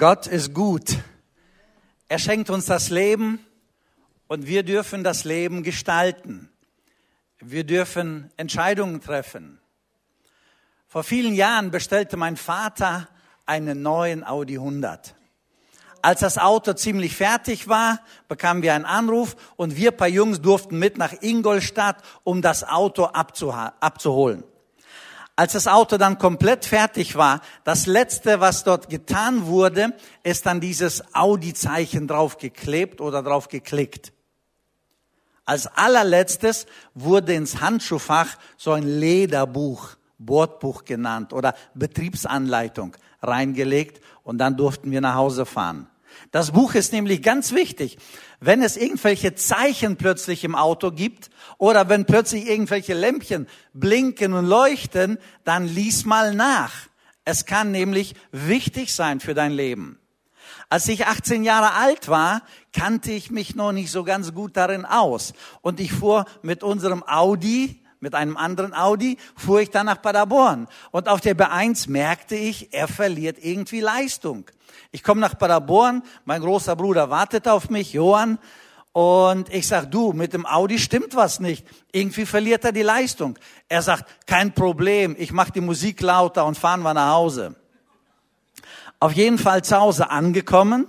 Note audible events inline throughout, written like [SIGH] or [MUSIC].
Gott ist gut. Er schenkt uns das Leben und wir dürfen das Leben gestalten. Wir dürfen Entscheidungen treffen. Vor vielen Jahren bestellte mein Vater einen neuen Audi 100. Als das Auto ziemlich fertig war, bekamen wir einen Anruf und wir paar Jungs durften mit nach Ingolstadt, um das Auto abzuholen. Als das Auto dann komplett fertig war, das letzte, was dort getan wurde, ist dann dieses Audi-Zeichen draufgeklebt oder drauf geklickt. Als allerletztes wurde ins Handschuhfach so ein Lederbuch, Bordbuch genannt oder Betriebsanleitung reingelegt und dann durften wir nach Hause fahren. Das Buch ist nämlich ganz wichtig. Wenn es irgendwelche Zeichen plötzlich im Auto gibt oder wenn plötzlich irgendwelche Lämpchen blinken und leuchten, dann lies mal nach. Es kann nämlich wichtig sein für dein Leben. Als ich 18 Jahre alt war, kannte ich mich noch nicht so ganz gut darin aus. Und ich fuhr mit unserem Audi, mit einem anderen Audi, fuhr ich dann nach Paderborn. Und auf der B1 merkte ich, er verliert irgendwie Leistung. Ich komme nach Paderborn, mein großer Bruder wartet auf mich, Johann, und ich sag, du, mit dem Audi stimmt was nicht. Irgendwie verliert er die Leistung. Er sagt, kein Problem, ich mache die Musik lauter und fahren wir nach Hause. Auf jeden Fall zu Hause angekommen.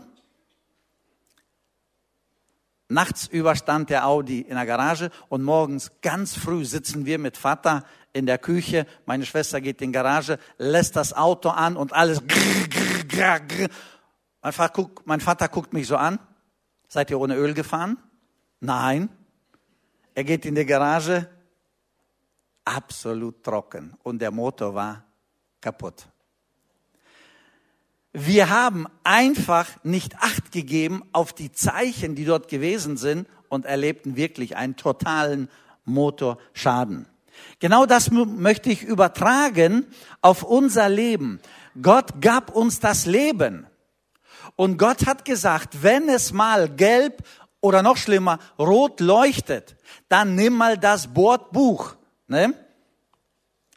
Nachts überstand der Audi in der Garage und morgens ganz früh sitzen wir mit Vater in der Küche. Meine Schwester geht in die Garage, lässt das Auto an und alles. Mein Vater, guckt, mein Vater guckt mich so an. Seid ihr ohne Öl gefahren? Nein. Er geht in die Garage. Absolut trocken. Und der Motor war kaputt. Wir haben einfach nicht Acht gegeben auf die Zeichen, die dort gewesen sind und erlebten wirklich einen totalen Motorschaden. Genau das möchte ich übertragen auf unser Leben. Gott gab uns das Leben. Und Gott hat gesagt, wenn es mal gelb oder noch schlimmer, rot leuchtet, dann nimm mal das Bordbuch. Ne?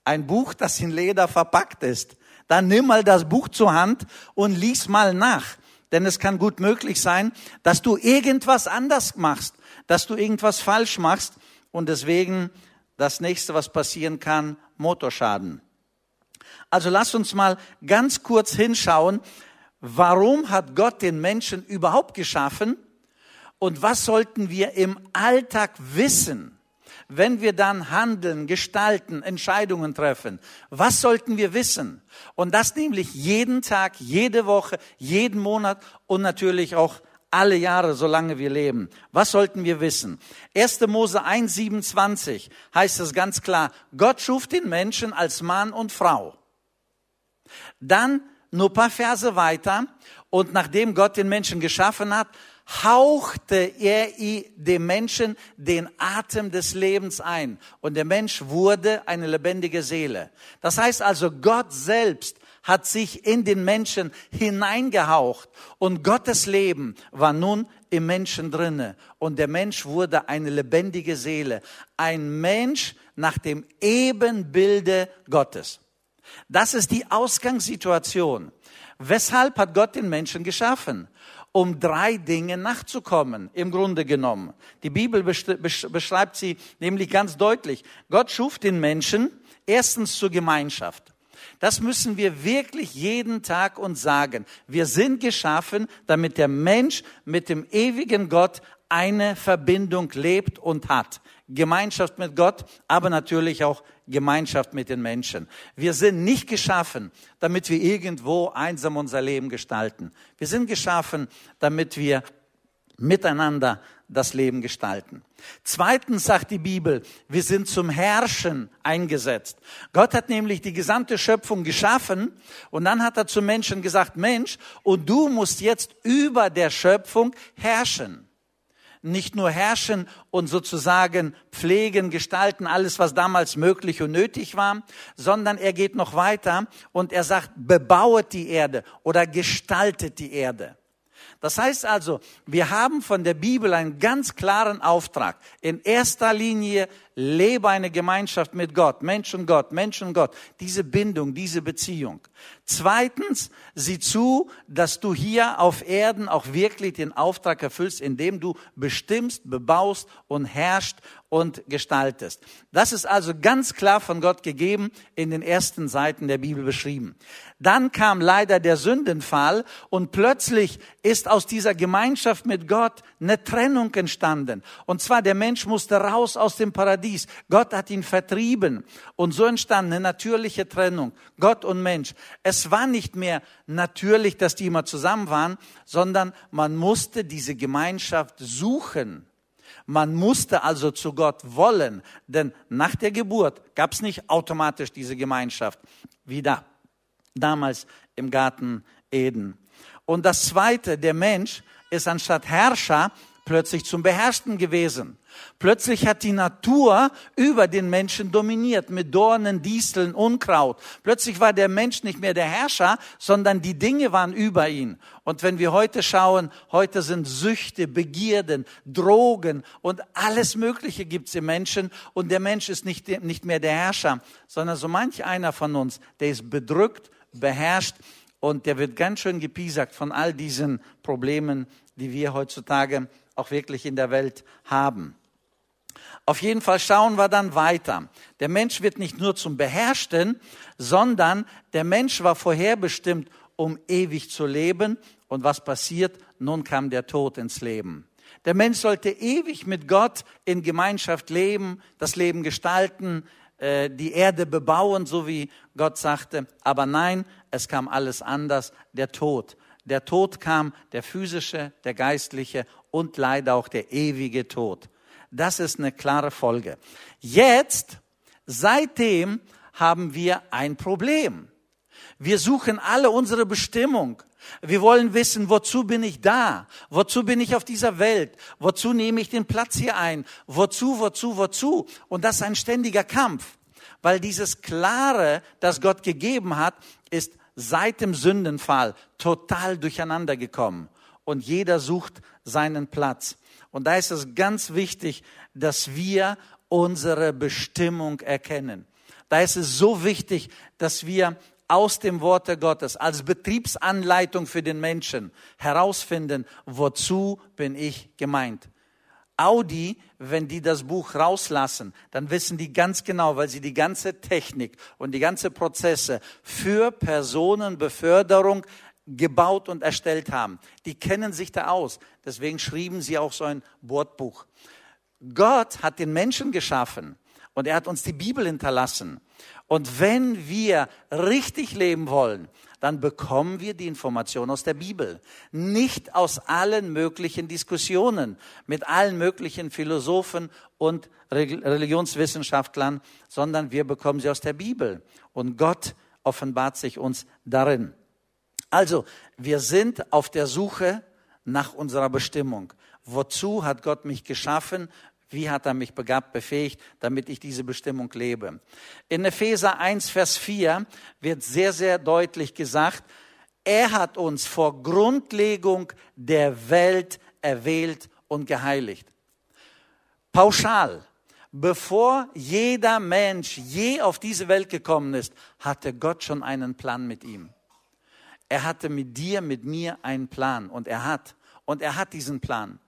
Ein Buch, das in Leder verpackt ist. Dann nimm mal das Buch zur Hand und lies mal nach. Denn es kann gut möglich sein, dass du irgendwas anders machst, dass du irgendwas falsch machst und deswegen das nächste, was passieren kann, Motorschaden. Also lass uns mal ganz kurz hinschauen, warum hat Gott den Menschen überhaupt geschaffen und was sollten wir im Alltag wissen, wenn wir dann handeln, gestalten, Entscheidungen treffen. Was sollten wir wissen? Und das nämlich jeden Tag, jede Woche, jeden Monat und natürlich auch alle Jahre, solange wir leben. Was sollten wir wissen? 1. Mose 1, 27 heißt es ganz klar, Gott schuf den Menschen als Mann und Frau. Dann nur paar Verse weiter. Und nachdem Gott den Menschen geschaffen hat, hauchte er dem Menschen den Atem des Lebens ein. Und der Mensch wurde eine lebendige Seele. Das heißt also, Gott selbst hat sich in den Menschen hineingehaucht und Gottes Leben war nun im Menschen drinne und der Mensch wurde eine lebendige Seele, ein Mensch nach dem Ebenbilde Gottes. Das ist die Ausgangssituation. Weshalb hat Gott den Menschen geschaffen? Um drei Dinge nachzukommen, im Grunde genommen. Die Bibel beschreibt sie nämlich ganz deutlich. Gott schuf den Menschen erstens zur Gemeinschaft. Das müssen wir wirklich jeden Tag uns sagen. Wir sind geschaffen, damit der Mensch mit dem ewigen Gott eine Verbindung lebt und hat. Gemeinschaft mit Gott, aber natürlich auch Gemeinschaft mit den Menschen. Wir sind nicht geschaffen, damit wir irgendwo einsam unser Leben gestalten. Wir sind geschaffen, damit wir miteinander das Leben gestalten. Zweitens sagt die Bibel, wir sind zum Herrschen eingesetzt. Gott hat nämlich die gesamte Schöpfung geschaffen und dann hat er zum Menschen gesagt, Mensch, und du musst jetzt über der Schöpfung herrschen nicht nur herrschen und sozusagen pflegen, gestalten, alles, was damals möglich und nötig war, sondern er geht noch weiter und er sagt, bebauet die Erde oder gestaltet die Erde. Das heißt also, wir haben von der Bibel einen ganz klaren Auftrag. In erster Linie lebe eine Gemeinschaft mit Gott, Mensch und Gott, Mensch und Gott. Diese Bindung, diese Beziehung. Zweitens, sieh zu, dass du hier auf Erden auch wirklich den Auftrag erfüllst, indem du bestimmst, bebaust und herrscht und gestaltest. Das ist also ganz klar von Gott gegeben, in den ersten Seiten der Bibel beschrieben. Dann kam leider der Sündenfall und plötzlich ist aus dieser Gemeinschaft mit Gott eine Trennung entstanden. Und zwar der Mensch musste raus aus dem Paradies. Gott hat ihn vertrieben. Und so entstand eine natürliche Trennung. Gott und Mensch. Es war nicht mehr natürlich, dass die immer zusammen waren, sondern man musste diese Gemeinschaft suchen. Man musste also zu Gott wollen, denn nach der Geburt gab es nicht automatisch diese Gemeinschaft wie da, damals im Garten Eden. Und das Zweite, der Mensch ist anstatt Herrscher plötzlich zum Beherrschten gewesen. Plötzlich hat die Natur über den Menschen dominiert mit Dornen, Disteln, Unkraut. Plötzlich war der Mensch nicht mehr der Herrscher, sondern die Dinge waren über ihn. Und wenn wir heute schauen, heute sind Süchte, Begierden, Drogen und alles Mögliche gibt's im Menschen. Und der Mensch ist nicht, nicht mehr der Herrscher, sondern so manch einer von uns, der ist bedrückt, beherrscht und der wird ganz schön gepiesackt von all diesen Problemen, die wir heutzutage auch wirklich in der Welt haben. Auf jeden Fall schauen wir dann weiter. Der Mensch wird nicht nur zum Beherrschten, sondern der Mensch war vorherbestimmt, um ewig zu leben. Und was passiert? Nun kam der Tod ins Leben. Der Mensch sollte ewig mit Gott in Gemeinschaft leben, das Leben gestalten, äh, die Erde bebauen, so wie Gott sagte. Aber nein, es kam alles anders, der Tod. Der Tod kam, der physische, der geistliche und leider auch der ewige Tod. Das ist eine klare Folge. Jetzt, seitdem haben wir ein Problem. Wir suchen alle unsere Bestimmung. Wir wollen wissen, wozu bin ich da? Wozu bin ich auf dieser Welt? Wozu nehme ich den Platz hier ein? Wozu, wozu, wozu? Und das ist ein ständiger Kampf, weil dieses Klare, das Gott gegeben hat, ist seit dem Sündenfall total durcheinander gekommen. Und jeder sucht seinen Platz. Und da ist es ganz wichtig, dass wir unsere Bestimmung erkennen. Da ist es so wichtig, dass wir aus dem Worte Gottes als Betriebsanleitung für den Menschen herausfinden, wozu bin ich gemeint. Audi, wenn die das Buch rauslassen, dann wissen die ganz genau, weil sie die ganze Technik und die ganze Prozesse für Personenbeförderung gebaut und erstellt haben. Die kennen sich da aus. Deswegen schrieben sie auch so ein Bordbuch. Gott hat den Menschen geschaffen und er hat uns die Bibel hinterlassen. Und wenn wir richtig leben wollen, dann bekommen wir die Information aus der Bibel. Nicht aus allen möglichen Diskussionen mit allen möglichen Philosophen und Religionswissenschaftlern, sondern wir bekommen sie aus der Bibel. Und Gott offenbart sich uns darin. Also, wir sind auf der Suche nach unserer Bestimmung. Wozu hat Gott mich geschaffen? Wie hat er mich begabt, befähigt, damit ich diese Bestimmung lebe? In Epheser 1, Vers 4 wird sehr, sehr deutlich gesagt, er hat uns vor Grundlegung der Welt erwählt und geheiligt. Pauschal, bevor jeder Mensch je auf diese Welt gekommen ist, hatte Gott schon einen Plan mit ihm. Er hatte mit dir, mit mir einen Plan und er hat. Und er hat diesen Plan.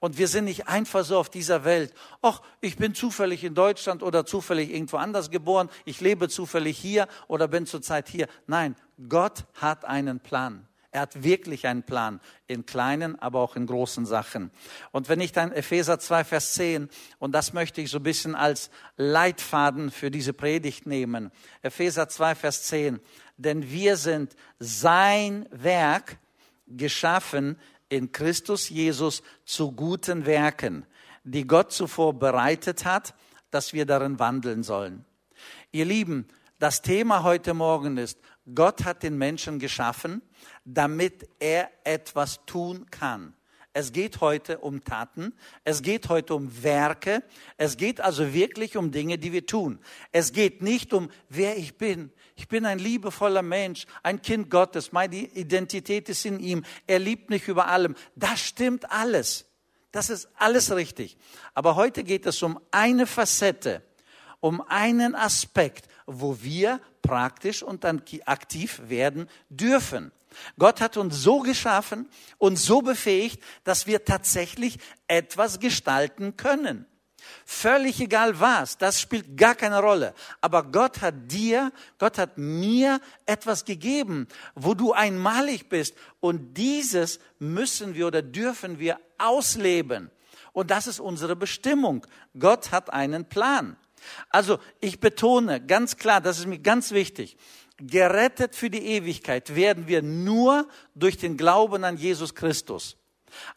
Und wir sind nicht einfach so auf dieser Welt. Ach, ich bin zufällig in Deutschland oder zufällig irgendwo anders geboren. Ich lebe zufällig hier oder bin zurzeit hier. Nein, Gott hat einen Plan. Er hat wirklich einen Plan in kleinen, aber auch in großen Sachen. Und wenn ich dann Epheser 2, Vers 10, und das möchte ich so ein bisschen als Leitfaden für diese Predigt nehmen. Epheser 2, Vers 10 denn wir sind sein Werk geschaffen in Christus Jesus zu guten Werken, die Gott zuvor bereitet hat, dass wir darin wandeln sollen. Ihr Lieben, das Thema heute Morgen ist, Gott hat den Menschen geschaffen, damit er etwas tun kann. Es geht heute um Taten. Es geht heute um Werke. Es geht also wirklich um Dinge, die wir tun. Es geht nicht um, wer ich bin. Ich bin ein liebevoller Mensch, ein Kind Gottes. Meine Identität ist in ihm. Er liebt mich über allem. Das stimmt alles. Das ist alles richtig. Aber heute geht es um eine Facette, um einen Aspekt, wo wir praktisch und dann aktiv werden dürfen. Gott hat uns so geschaffen und so befähigt, dass wir tatsächlich etwas gestalten können. Völlig egal was, das spielt gar keine Rolle. Aber Gott hat dir, Gott hat mir etwas gegeben, wo du einmalig bist. Und dieses müssen wir oder dürfen wir ausleben. Und das ist unsere Bestimmung. Gott hat einen Plan. Also ich betone ganz klar, das ist mir ganz wichtig. Gerettet für die Ewigkeit werden wir nur durch den Glauben an Jesus Christus.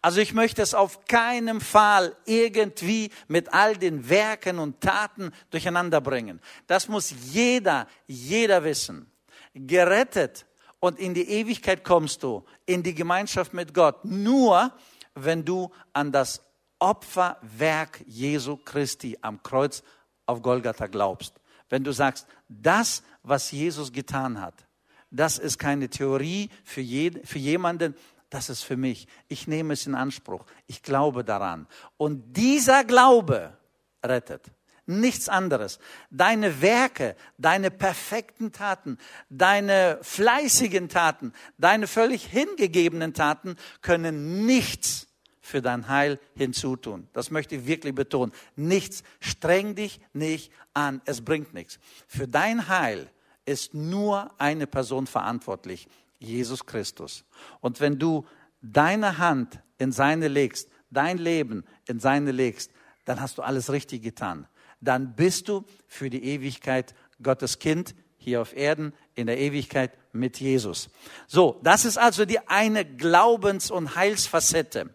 Also ich möchte es auf keinen Fall irgendwie mit all den Werken und Taten durcheinander bringen. Das muss jeder, jeder wissen. Gerettet und in die Ewigkeit kommst du, in die Gemeinschaft mit Gott, nur wenn du an das Opferwerk Jesu Christi am Kreuz auf Golgatha glaubst. Wenn du sagst, das, was Jesus getan hat, das ist keine Theorie für, je, für jemanden, das ist für mich. Ich nehme es in Anspruch. Ich glaube daran. Und dieser Glaube rettet. Nichts anderes. Deine Werke, deine perfekten Taten, deine fleißigen Taten, deine völlig hingegebenen Taten können nichts für dein Heil hinzutun. Das möchte ich wirklich betonen. Nichts. Streng dich nicht an. Es bringt nichts. Für dein Heil ist nur eine Person verantwortlich. Jesus Christus. Und wenn du deine Hand in seine legst, dein Leben in seine legst, dann hast du alles richtig getan. Dann bist du für die Ewigkeit Gottes Kind hier auf Erden, in der Ewigkeit mit Jesus. So, das ist also die eine Glaubens- und Heilsfacette.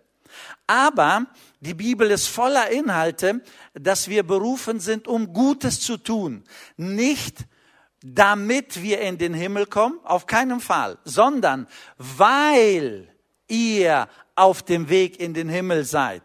Aber die Bibel ist voller Inhalte, dass wir berufen sind, um Gutes zu tun. Nicht damit wir in den Himmel kommen, auf keinen Fall, sondern weil ihr auf dem Weg in den Himmel seid.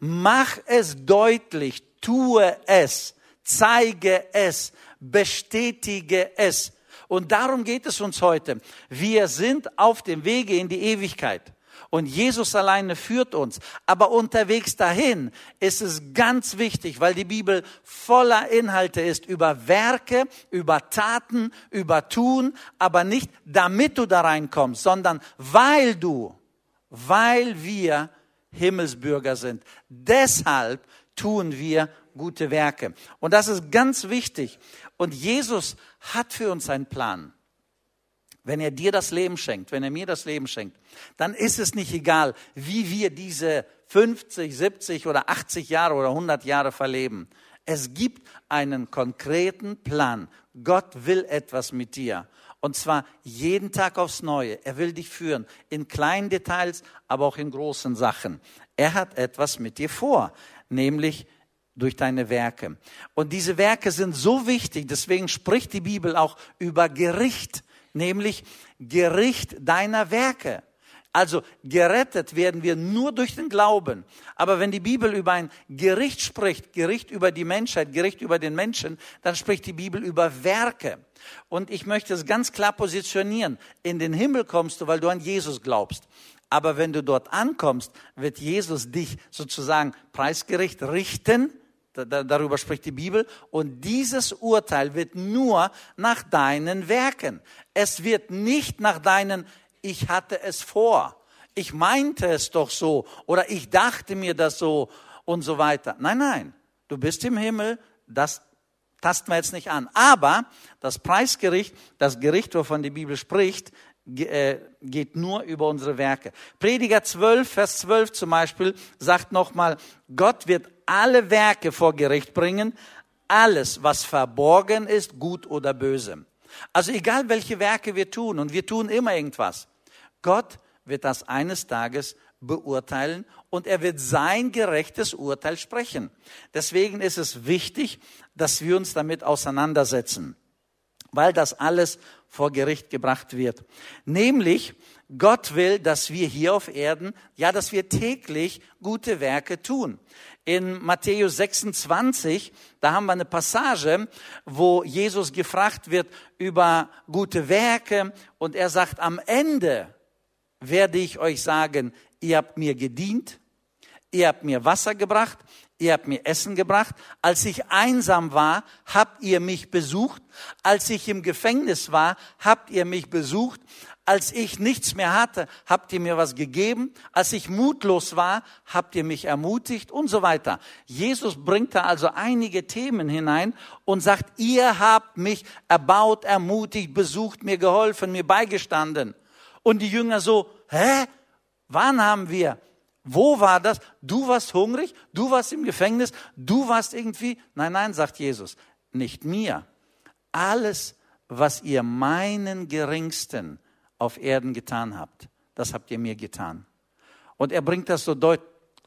Mach es deutlich, tue es, zeige es, bestätige es. Und darum geht es uns heute. Wir sind auf dem Wege in die Ewigkeit. Und Jesus alleine führt uns. Aber unterwegs dahin ist es ganz wichtig, weil die Bibel voller Inhalte ist über Werke, über Taten, über Tun, aber nicht damit du da reinkommst, sondern weil du, weil wir Himmelsbürger sind. Deshalb tun wir gute Werke. Und das ist ganz wichtig. Und Jesus hat für uns einen Plan. Wenn er dir das Leben schenkt, wenn er mir das Leben schenkt, dann ist es nicht egal, wie wir diese 50, 70 oder 80 Jahre oder 100 Jahre verleben. Es gibt einen konkreten Plan. Gott will etwas mit dir. Und zwar jeden Tag aufs Neue. Er will dich führen. In kleinen Details, aber auch in großen Sachen. Er hat etwas mit dir vor. Nämlich durch deine Werke. Und diese Werke sind so wichtig. Deswegen spricht die Bibel auch über Gericht nämlich Gericht deiner Werke. Also gerettet werden wir nur durch den Glauben. Aber wenn die Bibel über ein Gericht spricht, Gericht über die Menschheit, Gericht über den Menschen, dann spricht die Bibel über Werke. Und ich möchte es ganz klar positionieren. In den Himmel kommst du, weil du an Jesus glaubst. Aber wenn du dort ankommst, wird Jesus dich sozusagen preisgericht richten Darüber spricht die Bibel. Und dieses Urteil wird nur nach deinen Werken. Es wird nicht nach deinen, ich hatte es vor, ich meinte es doch so oder ich dachte mir das so und so weiter. Nein, nein, du bist im Himmel, das tasten wir jetzt nicht an. Aber das Preisgericht, das Gericht, wovon die Bibel spricht, geht nur über unsere Werke. Prediger 12, Vers 12 zum Beispiel sagt nochmal, Gott wird alle Werke vor Gericht bringen, alles, was verborgen ist, gut oder böse. Also egal, welche Werke wir tun, und wir tun immer irgendwas, Gott wird das eines Tages beurteilen und er wird sein gerechtes Urteil sprechen. Deswegen ist es wichtig, dass wir uns damit auseinandersetzen. Weil das alles vor Gericht gebracht wird. Nämlich, Gott will, dass wir hier auf Erden, ja, dass wir täglich gute Werke tun. In Matthäus 26, da haben wir eine Passage, wo Jesus gefragt wird über gute Werke und er sagt, am Ende werde ich euch sagen, ihr habt mir gedient, ihr habt mir Wasser gebracht, ihr habt mir Essen gebracht. Als ich einsam war, habt ihr mich besucht. Als ich im Gefängnis war, habt ihr mich besucht. Als ich nichts mehr hatte, habt ihr mir was gegeben. Als ich mutlos war, habt ihr mich ermutigt und so weiter. Jesus bringt da also einige Themen hinein und sagt, ihr habt mich erbaut, ermutigt, besucht, mir geholfen, mir beigestanden. Und die Jünger so, hä? Wann haben wir? Wo war das? Du warst hungrig, du warst im Gefängnis, du warst irgendwie. Nein, nein, sagt Jesus, nicht mir. Alles, was ihr meinen Geringsten auf Erden getan habt, das habt ihr mir getan. Und er bringt das so, deut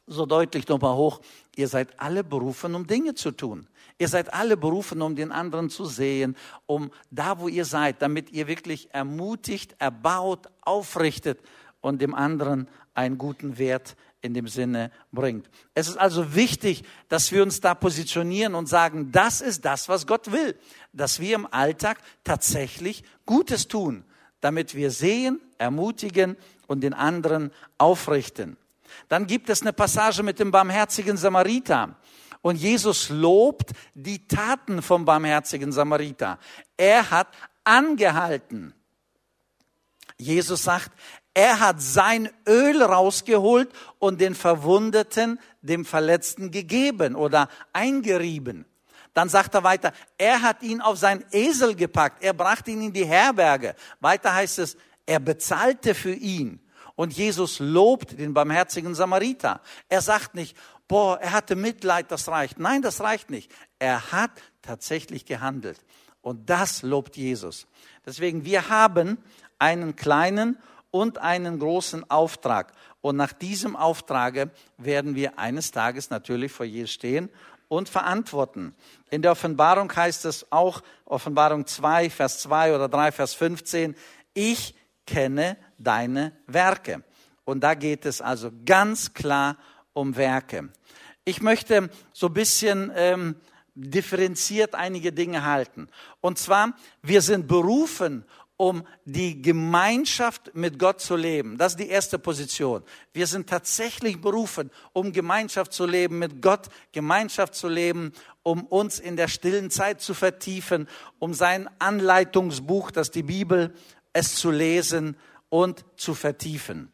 so deutlich nochmal hoch. Ihr seid alle berufen, um Dinge zu tun. Ihr seid alle berufen, um den anderen zu sehen, um da, wo ihr seid, damit ihr wirklich ermutigt, erbaut, aufrichtet und dem anderen einen guten Wert in dem Sinne bringt. Es ist also wichtig, dass wir uns da positionieren und sagen, das ist das, was Gott will, dass wir im Alltag tatsächlich Gutes tun, damit wir sehen, ermutigen und den anderen aufrichten. Dann gibt es eine Passage mit dem barmherzigen Samariter. Und Jesus lobt die Taten vom barmherzigen Samariter. Er hat angehalten. Jesus sagt, er hat sein Öl rausgeholt und den Verwundeten, dem Verletzten gegeben oder eingerieben. Dann sagt er weiter, er hat ihn auf sein Esel gepackt, er brachte ihn in die Herberge. Weiter heißt es, er bezahlte für ihn. Und Jesus lobt den barmherzigen Samariter. Er sagt nicht, boah, er hatte Mitleid, das reicht. Nein, das reicht nicht. Er hat tatsächlich gehandelt. Und das lobt Jesus. Deswegen, wir haben einen kleinen und einen großen Auftrag. Und nach diesem Auftrage werden wir eines Tages natürlich vor Jesus stehen und verantworten. In der Offenbarung heißt es auch, Offenbarung 2, Vers 2 oder 3, Vers 15, ich kenne deine Werke. Und da geht es also ganz klar um Werke. Ich möchte so ein bisschen ähm, differenziert einige Dinge halten. Und zwar, wir sind berufen, um die Gemeinschaft mit Gott zu leben. Das ist die erste Position. Wir sind tatsächlich berufen, um Gemeinschaft zu leben mit Gott, Gemeinschaft zu leben, um uns in der stillen Zeit zu vertiefen, um sein Anleitungsbuch, das die Bibel, es zu lesen und zu vertiefen.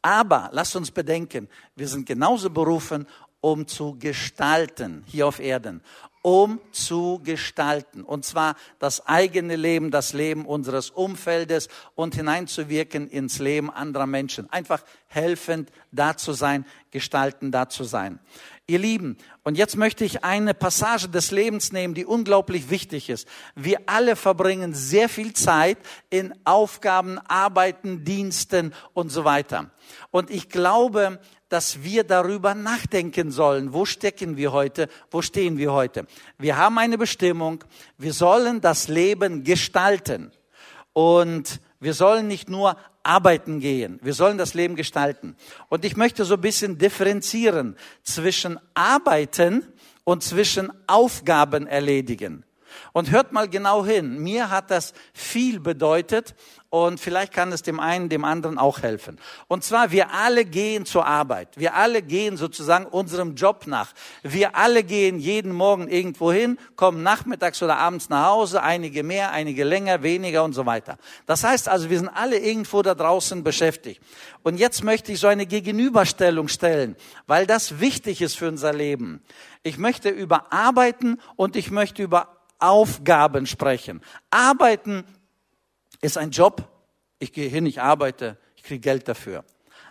Aber lasst uns bedenken, wir sind genauso berufen, um zu gestalten hier auf Erden, um zu gestalten. Und zwar das eigene Leben, das Leben unseres Umfeldes und hineinzuwirken ins Leben anderer Menschen. Einfach helfend da zu sein, gestalten da zu sein. Ihr Lieben, und jetzt möchte ich eine Passage des Lebens nehmen, die unglaublich wichtig ist. Wir alle verbringen sehr viel Zeit in Aufgaben, Arbeiten, Diensten und so weiter. Und ich glaube, dass wir darüber nachdenken sollen. Wo stecken wir heute? Wo stehen wir heute? Wir haben eine Bestimmung. Wir sollen das Leben gestalten. Und wir sollen nicht nur arbeiten gehen. Wir sollen das Leben gestalten. Und ich möchte so ein bisschen differenzieren zwischen arbeiten und zwischen Aufgaben erledigen. Und hört mal genau hin. Mir hat das viel bedeutet und vielleicht kann es dem einen, dem anderen auch helfen. Und zwar, wir alle gehen zur Arbeit. Wir alle gehen sozusagen unserem Job nach. Wir alle gehen jeden Morgen irgendwo hin, kommen nachmittags oder abends nach Hause, einige mehr, einige länger, weniger und so weiter. Das heißt also, wir sind alle irgendwo da draußen beschäftigt. Und jetzt möchte ich so eine Gegenüberstellung stellen, weil das wichtig ist für unser Leben. Ich möchte über Arbeiten und ich möchte über Aufgaben sprechen. Arbeiten ist ein Job. Ich gehe hin, ich arbeite, ich kriege Geld dafür.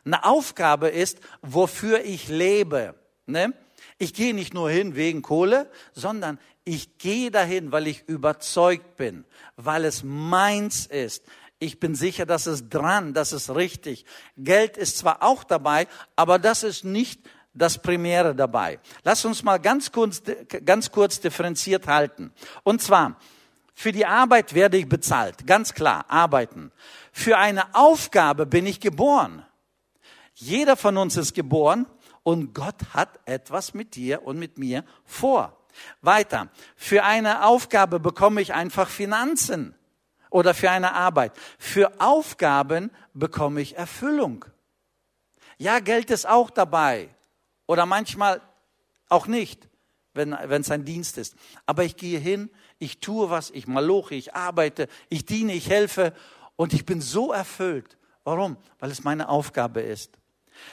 Eine Aufgabe ist, wofür ich lebe. Ne? Ich gehe nicht nur hin wegen Kohle, sondern ich gehe dahin, weil ich überzeugt bin, weil es meins ist. Ich bin sicher, dass es dran, dass es richtig. Geld ist zwar auch dabei, aber das ist nicht das Primäre dabei. Lass uns mal ganz kurz, ganz kurz differenziert halten. Und zwar, Für die Arbeit werde ich bezahlt, ganz klar, arbeiten. Für eine Aufgabe bin ich geboren. Jeder von uns ist geboren und Gott hat etwas mit dir und mit mir vor. Weiter. Für eine Aufgabe bekomme ich einfach Finanzen oder für eine Arbeit. Für Aufgaben bekomme ich Erfüllung. Ja, Geld ist auch dabei oder manchmal auch nicht, wenn es ein Dienst ist. Aber ich gehe hin, ich tue was, ich maloche, ich arbeite, ich diene, ich helfe und ich bin so erfüllt. Warum? Weil es meine Aufgabe ist.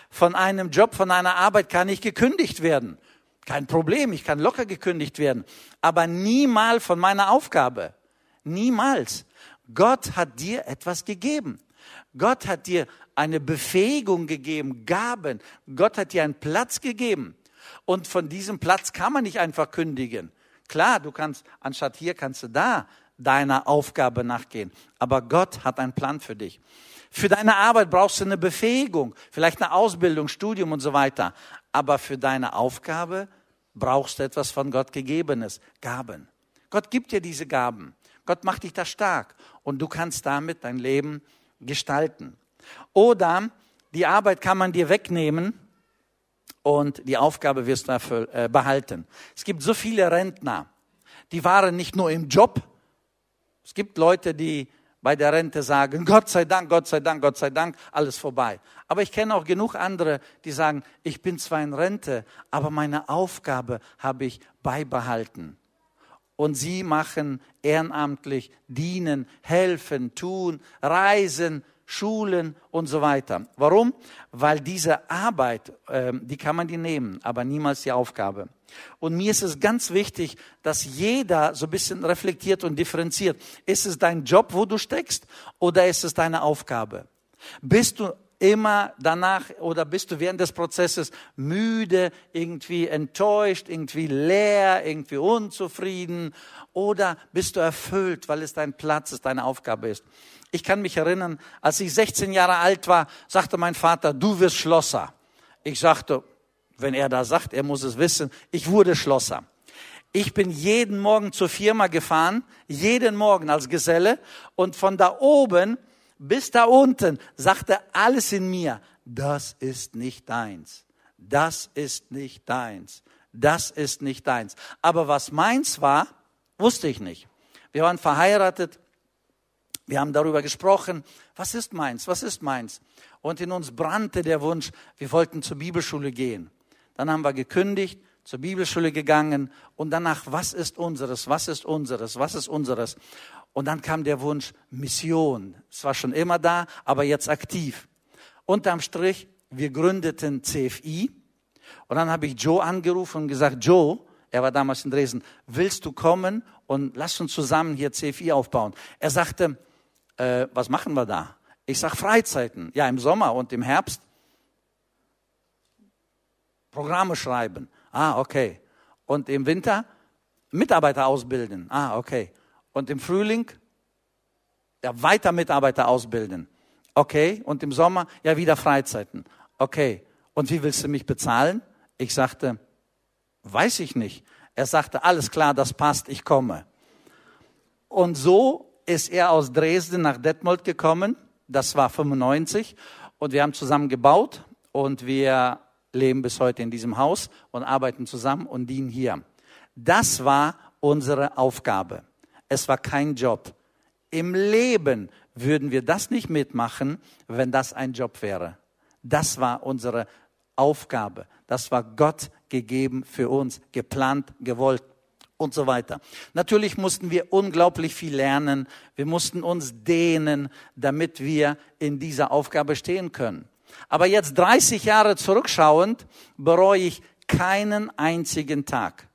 Von einem Job, von einer Arbeit kann ich gekündigt werden. Kein Problem, ich kann locker gekündigt werden. Aber niemals von meiner Aufgabe. Niemals. Gott hat dir etwas gegeben. Gott hat dir eine Befähigung gegeben, Gaben. Gott hat dir einen Platz gegeben. Und von diesem Platz kann man nicht einfach kündigen. Klar, du kannst, anstatt hier kannst du da deiner Aufgabe nachgehen. Aber Gott hat einen Plan für dich. Für deine Arbeit brauchst du eine Befähigung, vielleicht eine Ausbildung, Studium und so weiter. Aber für deine Aufgabe brauchst du etwas von Gott gegebenes, Gaben. Gott gibt dir diese Gaben. Gott macht dich da stark und du kannst damit dein Leben gestalten. Oder die Arbeit kann man dir wegnehmen und die Aufgabe wirst du äh, behalten. Es gibt so viele Rentner, die waren nicht nur im Job. Es gibt Leute, die bei der Rente sagen, [LAUGHS] Gott sei Dank, Gott sei Dank, Gott sei Dank, alles vorbei. Aber ich kenne auch genug andere, die sagen, ich bin zwar in Rente, aber meine Aufgabe habe ich beibehalten. Und sie machen ehrenamtlich, dienen, helfen, tun, reisen, Schulen und so weiter. Warum? Weil diese Arbeit, äh, die kann man die nehmen, aber niemals die Aufgabe. Und mir ist es ganz wichtig, dass jeder so ein bisschen reflektiert und differenziert. Ist es dein Job, wo du steckst, oder ist es deine Aufgabe? Bist du immer danach oder bist du während des Prozesses müde, irgendwie enttäuscht, irgendwie leer, irgendwie unzufrieden oder bist du erfüllt, weil es dein Platz ist, deine Aufgabe ist? Ich kann mich erinnern, als ich 16 Jahre alt war, sagte mein Vater, du wirst Schlosser. Ich sagte, wenn er da sagt, er muss es wissen. Ich wurde Schlosser. Ich bin jeden Morgen zur Firma gefahren, jeden Morgen als Geselle und von da oben bis da unten sagte alles in mir, das ist nicht deins. Das ist nicht deins. Das ist nicht deins. Aber was meins war, wusste ich nicht. Wir waren verheiratet. Wir haben darüber gesprochen. Was ist meins? Was ist meins? Und in uns brannte der Wunsch, wir wollten zur Bibelschule gehen. Dann haben wir gekündigt, zur Bibelschule gegangen und danach, was ist unseres, was ist unseres, was ist unseres? Und dann kam der Wunsch Mission. Es war schon immer da, aber jetzt aktiv. Unterm Strich, wir gründeten CFI und dann habe ich Joe angerufen und gesagt, Joe, er war damals in Dresden, willst du kommen und lass uns zusammen hier CFI aufbauen? Er sagte, äh, was machen wir da? Ich sag Freizeiten. Ja, im Sommer und im Herbst Programme schreiben. Ah, okay. Und im Winter Mitarbeiter ausbilden. Ah, okay. Und im Frühling ja, weiter Mitarbeiter ausbilden. Okay. Und im Sommer ja wieder Freizeiten. Okay. Und wie willst du mich bezahlen? Ich sagte, weiß ich nicht. Er sagte, alles klar, das passt, ich komme. Und so ist er aus Dresden nach Detmold gekommen. Das war 95. Und wir haben zusammen gebaut und wir leben bis heute in diesem Haus und arbeiten zusammen und dienen hier. Das war unsere Aufgabe. Es war kein Job. Im Leben würden wir das nicht mitmachen, wenn das ein Job wäre. Das war unsere Aufgabe. Das war Gott gegeben für uns, geplant, gewollt und so weiter. Natürlich mussten wir unglaublich viel lernen. Wir mussten uns dehnen, damit wir in dieser Aufgabe stehen können. Aber jetzt 30 Jahre zurückschauend bereue ich keinen einzigen Tag.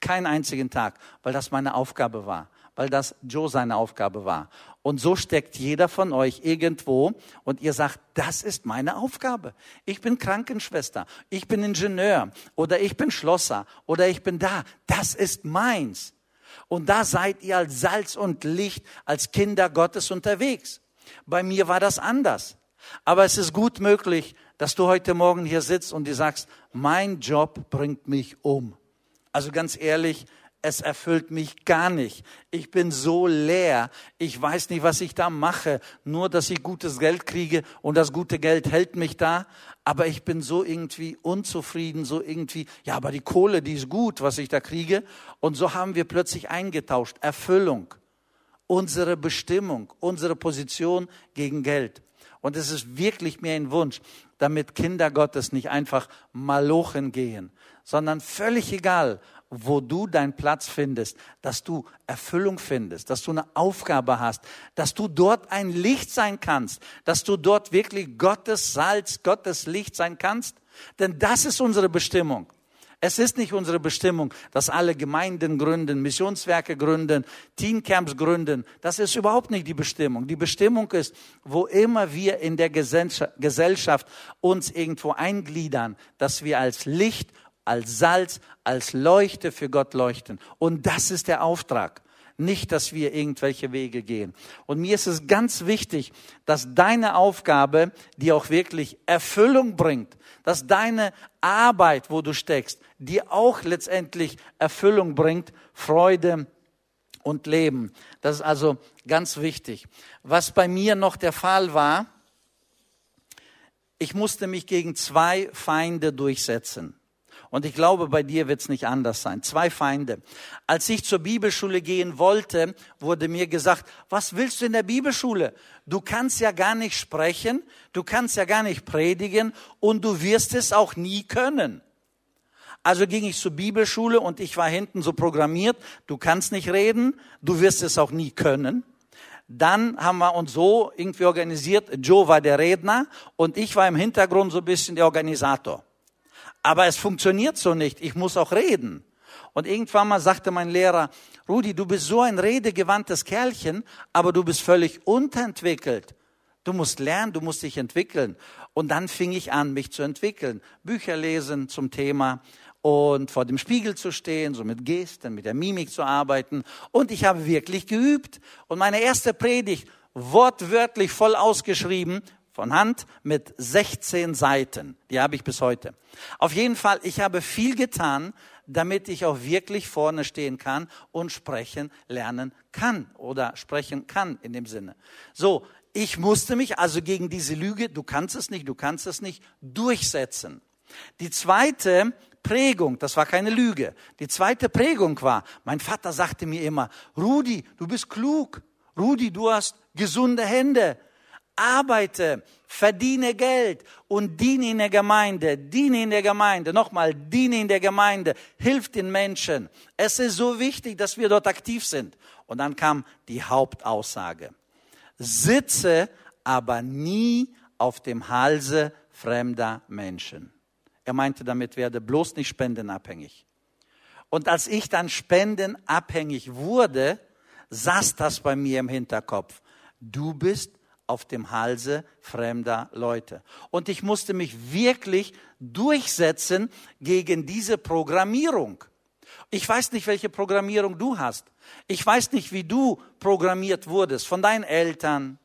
Keinen einzigen Tag, weil das meine Aufgabe war, weil das Joe seine Aufgabe war. Und so steckt jeder von euch irgendwo und ihr sagt, das ist meine Aufgabe. Ich bin Krankenschwester, ich bin Ingenieur oder ich bin Schlosser oder ich bin da. Das ist meins. Und da seid ihr als Salz und Licht, als Kinder Gottes unterwegs. Bei mir war das anders. Aber es ist gut möglich, dass du heute Morgen hier sitzt und dir sagst, mein Job bringt mich um. Also ganz ehrlich, es erfüllt mich gar nicht. Ich bin so leer. Ich weiß nicht, was ich da mache. Nur, dass ich gutes Geld kriege und das gute Geld hält mich da. Aber ich bin so irgendwie unzufrieden, so irgendwie, ja, aber die Kohle, die ist gut, was ich da kriege. Und so haben wir plötzlich eingetauscht. Erfüllung, unsere Bestimmung, unsere Position gegen Geld. Und es ist wirklich mir ein Wunsch, damit Kinder Gottes nicht einfach malochen gehen, sondern völlig egal, wo du deinen Platz findest, dass du Erfüllung findest, dass du eine Aufgabe hast, dass du dort ein Licht sein kannst, dass du dort wirklich Gottes Salz, Gottes Licht sein kannst. Denn das ist unsere Bestimmung. Es ist nicht unsere Bestimmung, dass alle Gemeinden gründen, Missionswerke gründen, Teencamps gründen. Das ist überhaupt nicht die Bestimmung. Die Bestimmung ist, wo immer wir in der Gesellschaft uns irgendwo eingliedern, dass wir als Licht als Salz, als Leuchte für Gott leuchten. Und das ist der Auftrag. Nicht, dass wir irgendwelche Wege gehen. Und mir ist es ganz wichtig, dass deine Aufgabe dir auch wirklich Erfüllung bringt. Dass deine Arbeit, wo du steckst, dir auch letztendlich Erfüllung bringt, Freude und Leben. Das ist also ganz wichtig. Was bei mir noch der Fall war, ich musste mich gegen zwei Feinde durchsetzen. Und ich glaube, bei dir wird es nicht anders sein. Zwei Feinde. Als ich zur Bibelschule gehen wollte, wurde mir gesagt, was willst du in der Bibelschule? Du kannst ja gar nicht sprechen, du kannst ja gar nicht predigen und du wirst es auch nie können. Also ging ich zur Bibelschule und ich war hinten so programmiert, du kannst nicht reden, du wirst es auch nie können. Dann haben wir uns so irgendwie organisiert, Joe war der Redner und ich war im Hintergrund so ein bisschen der Organisator. Aber es funktioniert so nicht. Ich muss auch reden. Und irgendwann mal sagte mein Lehrer, Rudi, du bist so ein redegewandtes Kerlchen, aber du bist völlig unterentwickelt. Du musst lernen, du musst dich entwickeln. Und dann fing ich an, mich zu entwickeln. Bücher lesen zum Thema und vor dem Spiegel zu stehen, so mit Gesten, mit der Mimik zu arbeiten. Und ich habe wirklich geübt. Und meine erste Predigt, wortwörtlich voll ausgeschrieben, von Hand mit 16 Seiten. Die habe ich bis heute. Auf jeden Fall, ich habe viel getan, damit ich auch wirklich vorne stehen kann und sprechen lernen kann oder sprechen kann in dem Sinne. So, ich musste mich also gegen diese Lüge, du kannst es nicht, du kannst es nicht, durchsetzen. Die zweite Prägung, das war keine Lüge. Die zweite Prägung war, mein Vater sagte mir immer, Rudi, du bist klug. Rudi, du hast gesunde Hände arbeite, verdiene Geld und diene in der Gemeinde, diene in der Gemeinde, nochmal, diene in der Gemeinde, hilf den Menschen. Es ist so wichtig, dass wir dort aktiv sind. Und dann kam die Hauptaussage. Sitze aber nie auf dem Halse fremder Menschen. Er meinte damit, werde bloß nicht spendenabhängig. Und als ich dann spendenabhängig wurde, saß das bei mir im Hinterkopf. Du bist auf dem Halse fremder Leute. Und ich musste mich wirklich durchsetzen gegen diese Programmierung. Ich weiß nicht, welche Programmierung du hast. Ich weiß nicht, wie du programmiert wurdest von deinen Eltern.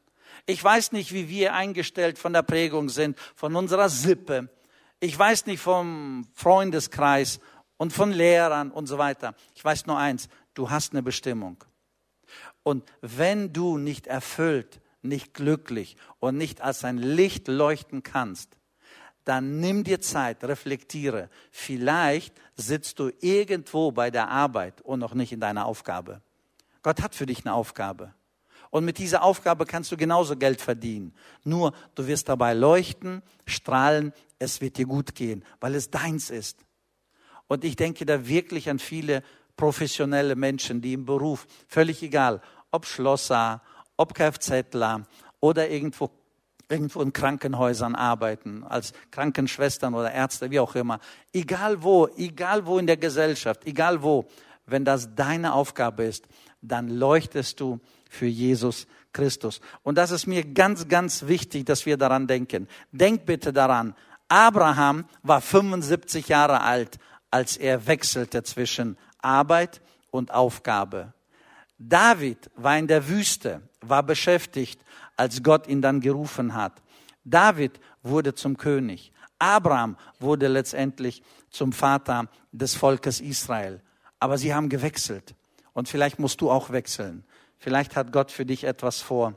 Ich weiß nicht, wie wir eingestellt von der Prägung sind, von unserer Sippe. Ich weiß nicht vom Freundeskreis und von Lehrern und so weiter. Ich weiß nur eins, du hast eine Bestimmung. Und wenn du nicht erfüllt nicht glücklich und nicht als ein Licht leuchten kannst, dann nimm dir Zeit, reflektiere. Vielleicht sitzt du irgendwo bei der Arbeit und noch nicht in deiner Aufgabe. Gott hat für dich eine Aufgabe. Und mit dieser Aufgabe kannst du genauso Geld verdienen. Nur du wirst dabei leuchten, strahlen, es wird dir gut gehen, weil es deins ist. Und ich denke da wirklich an viele professionelle Menschen, die im Beruf, völlig egal, ob Schlosser, ob Kfzler oder irgendwo, irgendwo in Krankenhäusern arbeiten, als Krankenschwestern oder Ärzte, wie auch immer. Egal wo, egal wo in der Gesellschaft, egal wo, wenn das deine Aufgabe ist, dann leuchtest du für Jesus Christus. Und das ist mir ganz, ganz wichtig, dass wir daran denken. Denk bitte daran, Abraham war 75 Jahre alt, als er wechselte zwischen Arbeit und Aufgabe. David war in der Wüste, war beschäftigt, als Gott ihn dann gerufen hat. David wurde zum König. Abraham wurde letztendlich zum Vater des Volkes Israel. Aber sie haben gewechselt. Und vielleicht musst du auch wechseln. Vielleicht hat Gott für dich etwas vor.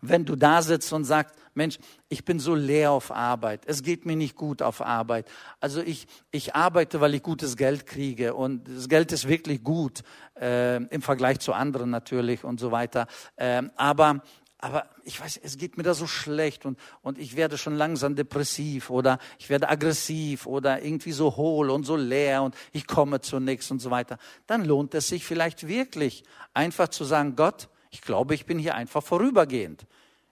Wenn du da sitzt und sagst, Mensch, ich bin so leer auf Arbeit, es geht mir nicht gut auf Arbeit. Also ich, ich arbeite, weil ich gutes Geld kriege und das Geld ist wirklich gut äh, im Vergleich zu anderen natürlich und so weiter. Äh, aber aber ich weiß, es geht mir da so schlecht und, und ich werde schon langsam depressiv oder ich werde aggressiv oder irgendwie so hohl und so leer und ich komme zu nichts und so weiter. Dann lohnt es sich vielleicht wirklich einfach zu sagen, Gott, ich glaube, ich bin hier einfach vorübergehend.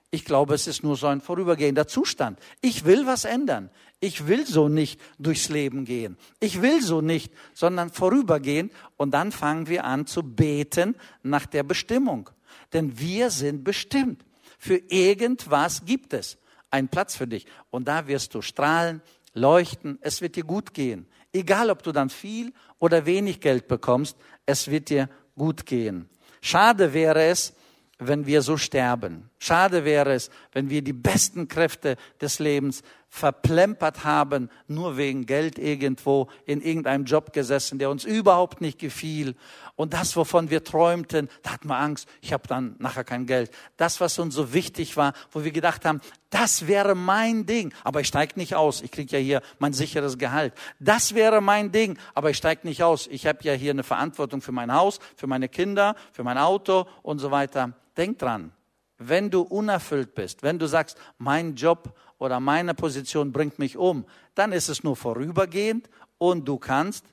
Ich glaube, es ist nur so ein vorübergehender Zustand. Ich will was ändern. Ich will so nicht durchs Leben gehen. Ich will so nicht, sondern vorübergehend. Und dann fangen wir an zu beten nach der Bestimmung. Denn wir sind bestimmt. Für irgendwas gibt es einen Platz für dich. Und da wirst du strahlen, leuchten. Es wird dir gut gehen. Egal, ob du dann viel oder wenig Geld bekommst, es wird dir gut gehen. Schade wäre es, wenn wir so sterben. Schade wäre es, wenn wir die besten Kräfte des Lebens verplempert haben, nur wegen Geld irgendwo in irgendeinem Job gesessen, der uns überhaupt nicht gefiel. Und das, wovon wir träumten, da hatten wir Angst, ich habe dann nachher kein Geld. Das, was uns so wichtig war, wo wir gedacht haben, das wäre mein Ding, aber ich steige nicht aus, ich kriege ja hier mein sicheres Gehalt. Das wäre mein Ding, aber ich steige nicht aus, ich habe ja hier eine Verantwortung für mein Haus, für meine Kinder, für mein Auto und so weiter. Denk dran, wenn du unerfüllt bist, wenn du sagst, mein Job oder meine Position bringt mich um, dann ist es nur vorübergehend und du kannst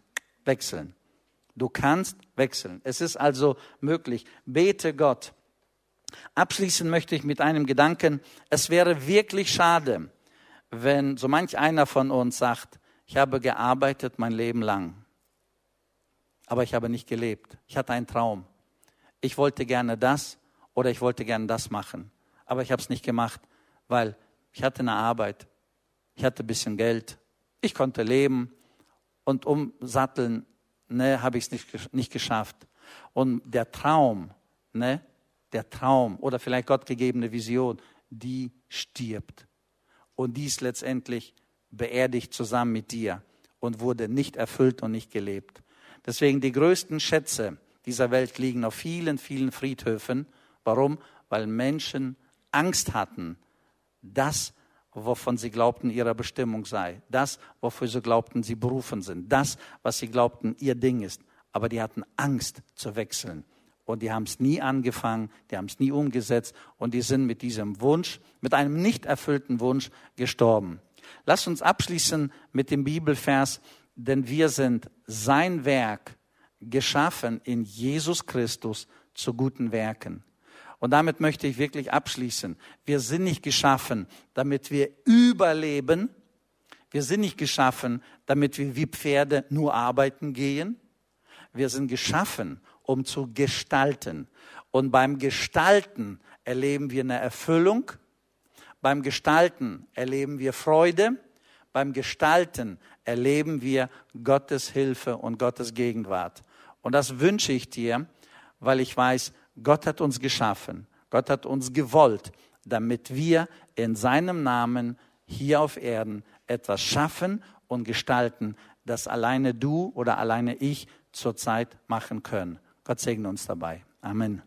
wechseln. Du kannst wechseln. Es ist also möglich. Bete Gott. Abschließen möchte ich mit einem Gedanken. Es wäre wirklich schade, wenn so manch einer von uns sagt, ich habe gearbeitet mein Leben lang, aber ich habe nicht gelebt. Ich hatte einen Traum. Ich wollte gerne das oder ich wollte gerne das machen, aber ich habe es nicht gemacht, weil ich hatte eine Arbeit, ich hatte ein bisschen Geld, ich konnte leben und umsatteln, ne, habe ich es nicht, nicht geschafft. Und der Traum, ne, der Traum oder vielleicht gottgegebene Vision, die stirbt. Und die ist letztendlich beerdigt zusammen mit dir und wurde nicht erfüllt und nicht gelebt. Deswegen die größten Schätze dieser Welt liegen auf vielen, vielen Friedhöfen Warum? Weil Menschen Angst hatten, das, wovon sie glaubten, ihrer Bestimmung sei, das, wofür sie glaubten, sie berufen sind, das, was sie glaubten, ihr Ding ist. Aber die hatten Angst zu wechseln. Und die haben es nie angefangen, die haben es nie umgesetzt und die sind mit diesem Wunsch, mit einem nicht erfüllten Wunsch gestorben. Lass uns abschließen mit dem Bibelvers, denn wir sind sein Werk geschaffen in Jesus Christus zu guten Werken. Und damit möchte ich wirklich abschließen. Wir sind nicht geschaffen, damit wir überleben. Wir sind nicht geschaffen, damit wir wie Pferde nur arbeiten gehen. Wir sind geschaffen, um zu gestalten. Und beim Gestalten erleben wir eine Erfüllung. Beim Gestalten erleben wir Freude. Beim Gestalten erleben wir Gottes Hilfe und Gottes Gegenwart. Und das wünsche ich dir, weil ich weiß, Gott hat uns geschaffen, Gott hat uns gewollt, damit wir in seinem Namen hier auf Erden etwas schaffen und gestalten, das alleine du oder alleine ich zurzeit machen können. Gott segne uns dabei. Amen.